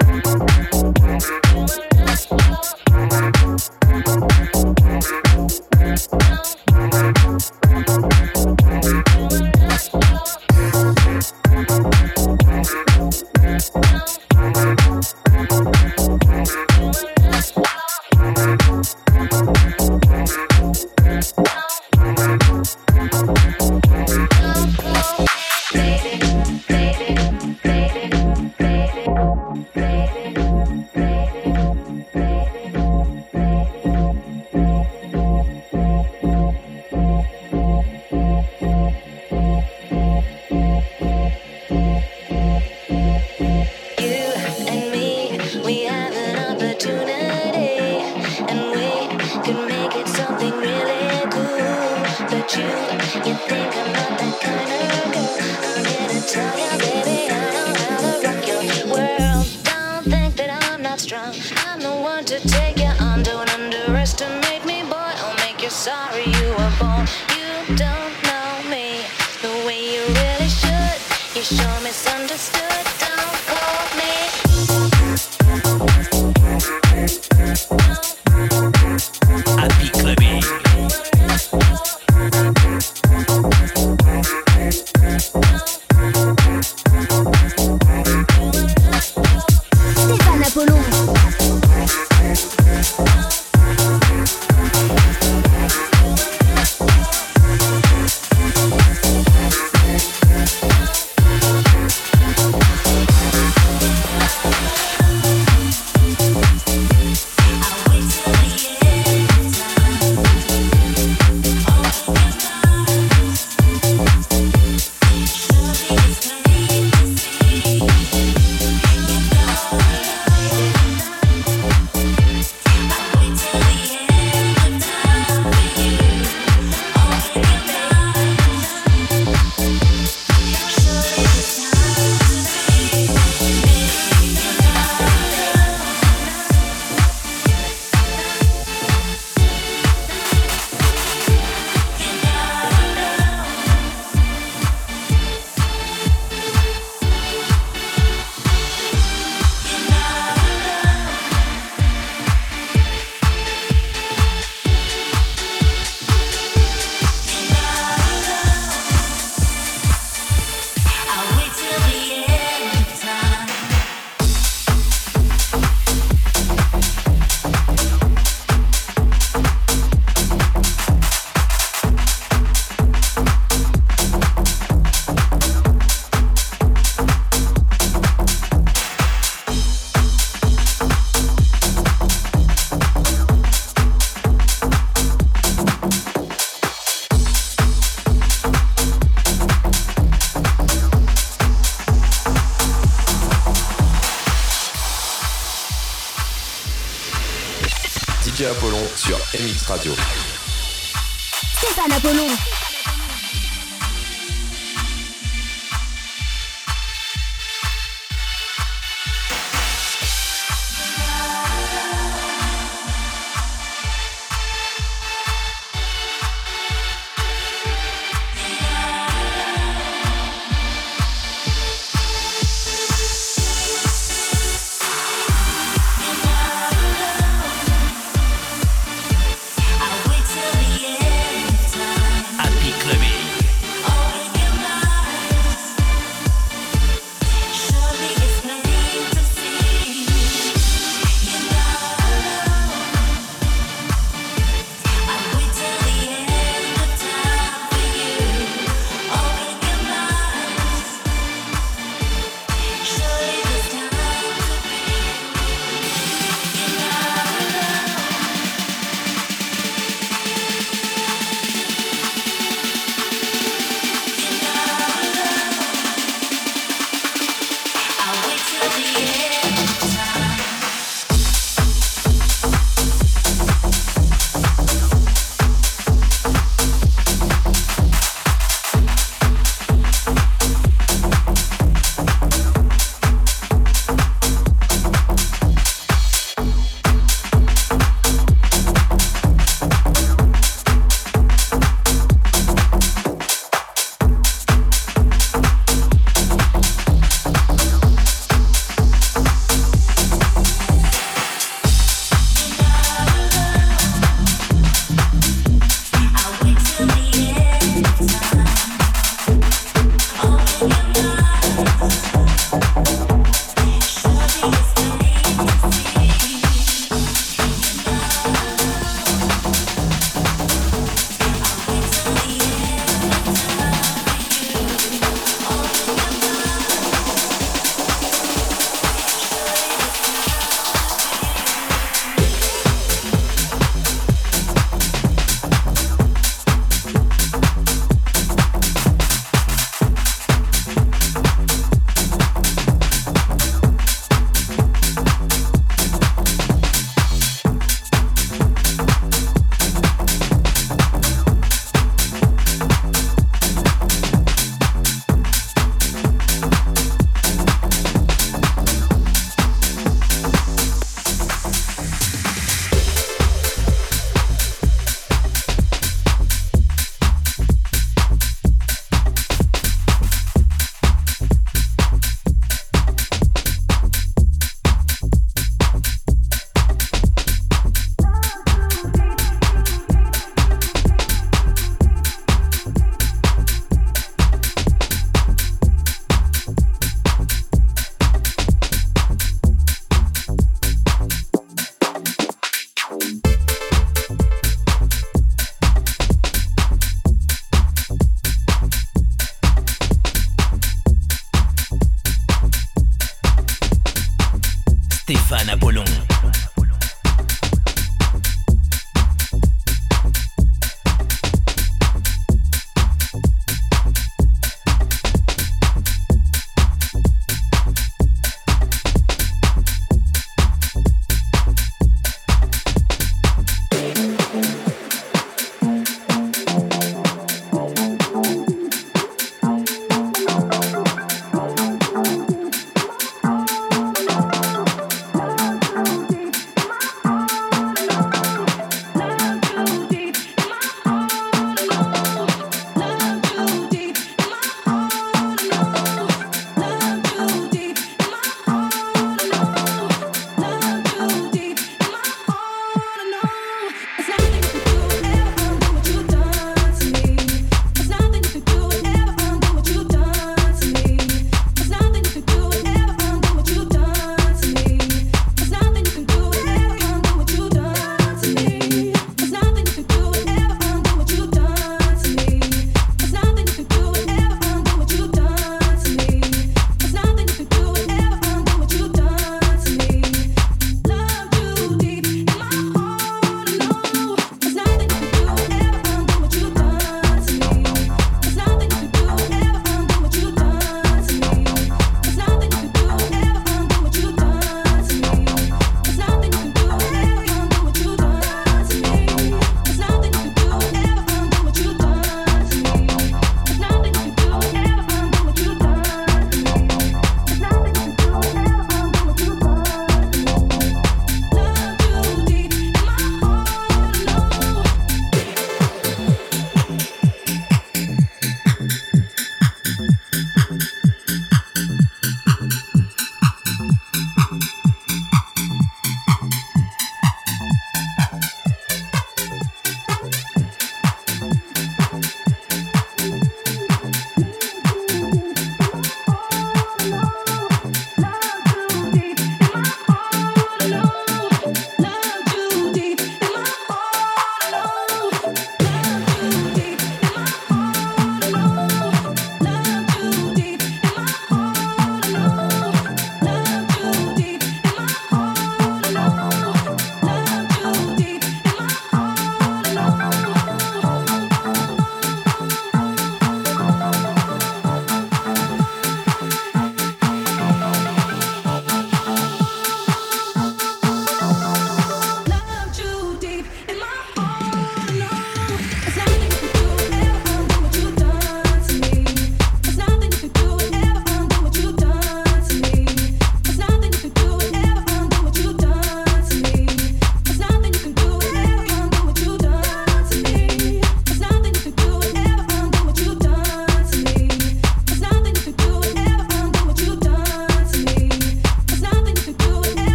Stéphane Apollon.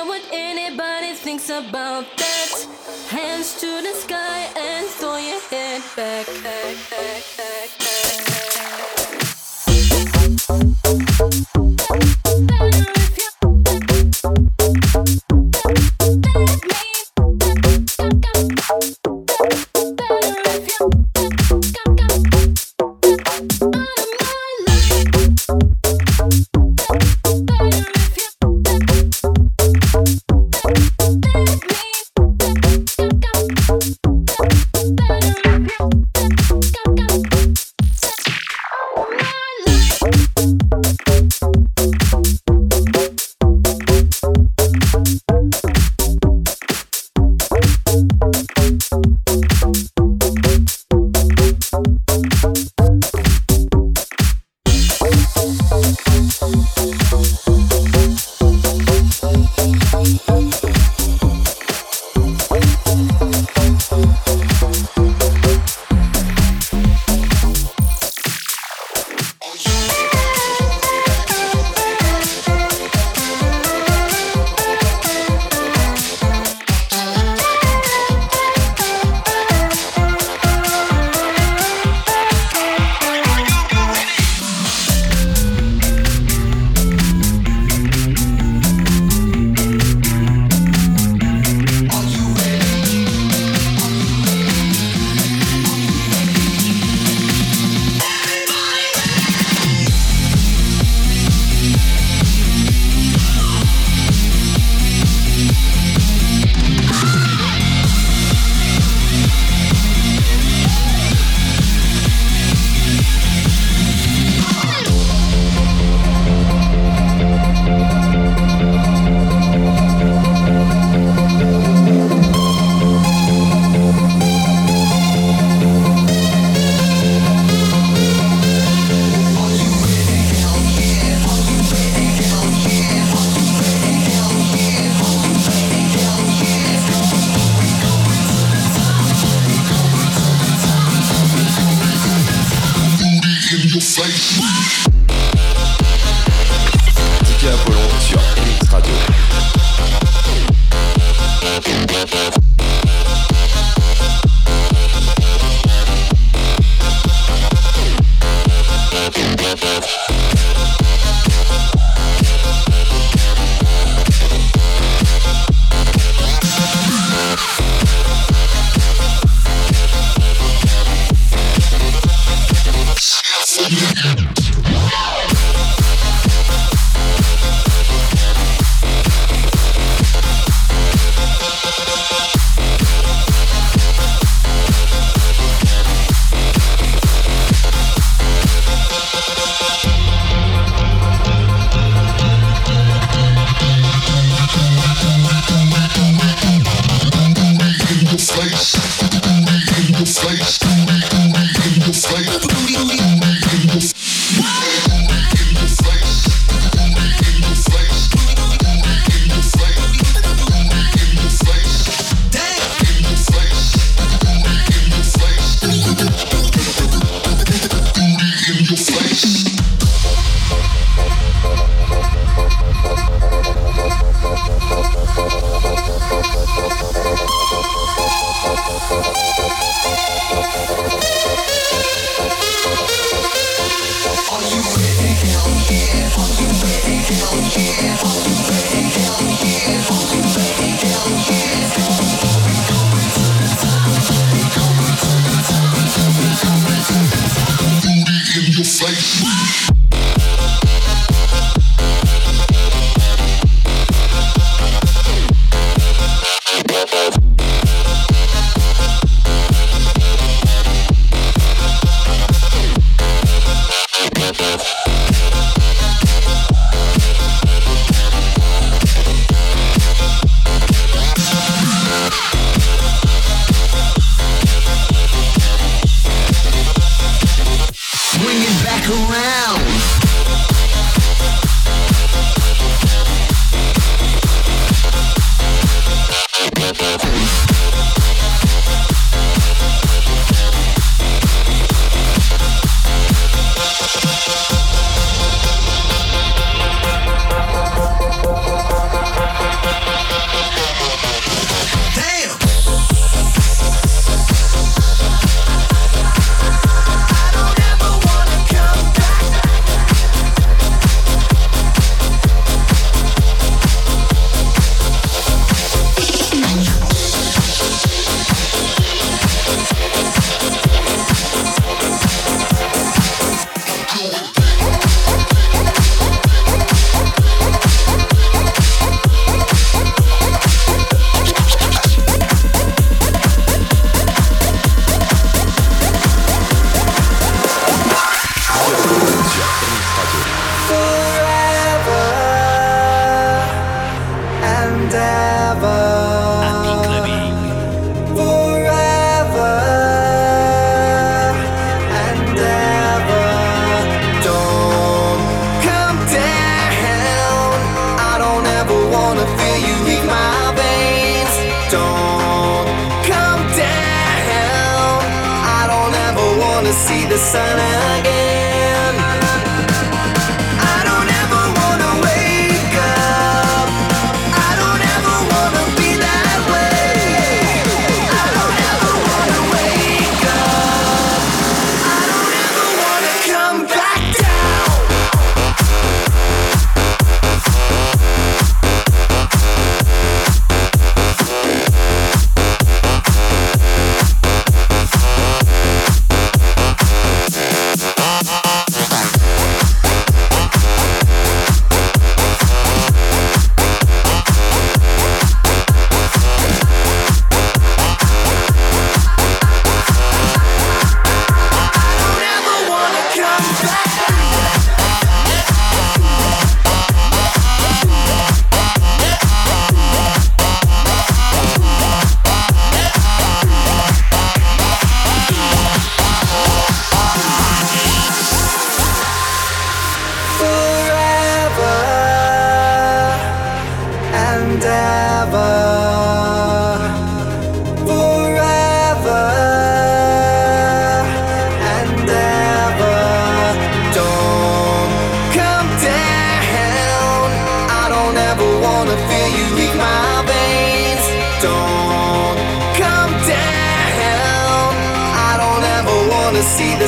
Care what anybody thinks about that. Hands to the sky and throw your head back.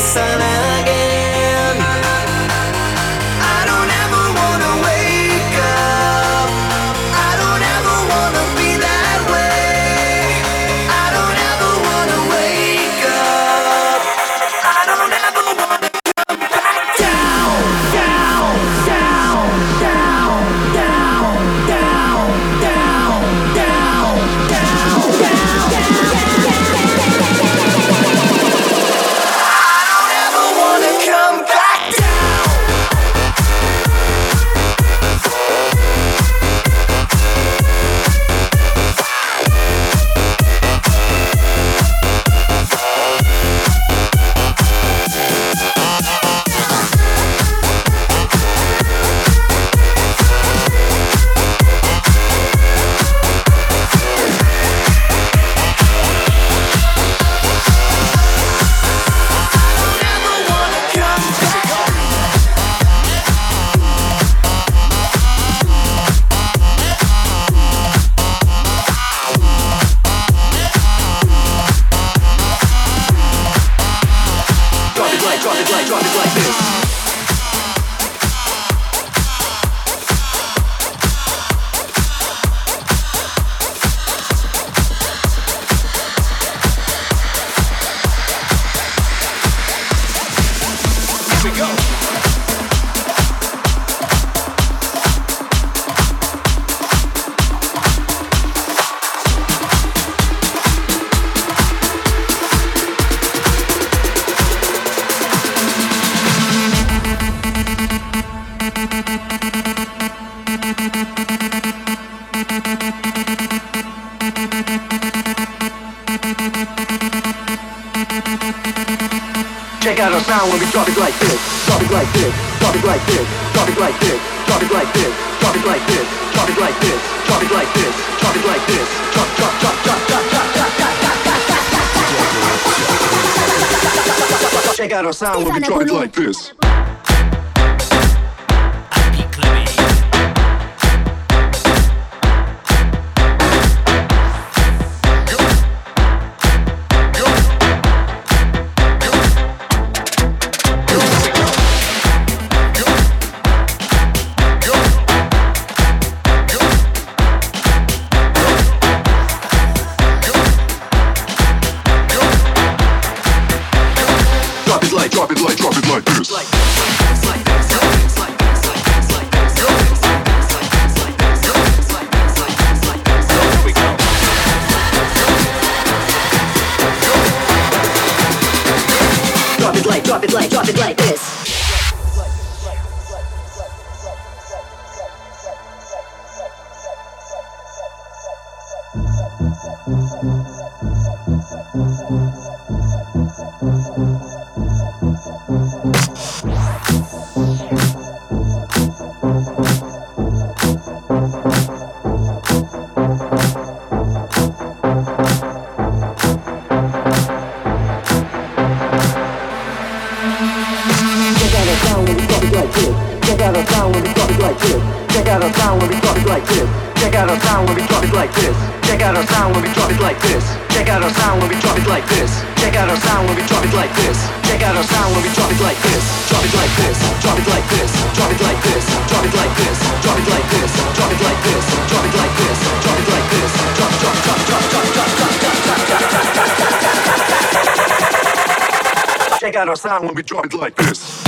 sun and down when we drop it like this. Drop it like this. Drop it like this. Drop it like this. Drop it like this. Drop it like this. Drop it like this. Drop it like this. Drop it like this. Drop drop drop drop drop drop drop drop drop drop drop. Check out our sound when we drop it like this. Our sound when we drop it like this. Check out our sound when we drop it like this. Check out our sound when we drop it like this. Check out our sound when we drop it like this. Check out our sound when we drop it like this. Check out our sound when we drop it like this. Check out our sound when we drop it like this. Drop it like this. Drop it like this. Drop it like this. Drop it like this. Drop it like this. Drop it like this. Drop it like this. Drop it like this. Drop drop drop drop drop drop drop drop drop drop. Check out our sound when we drop it like this.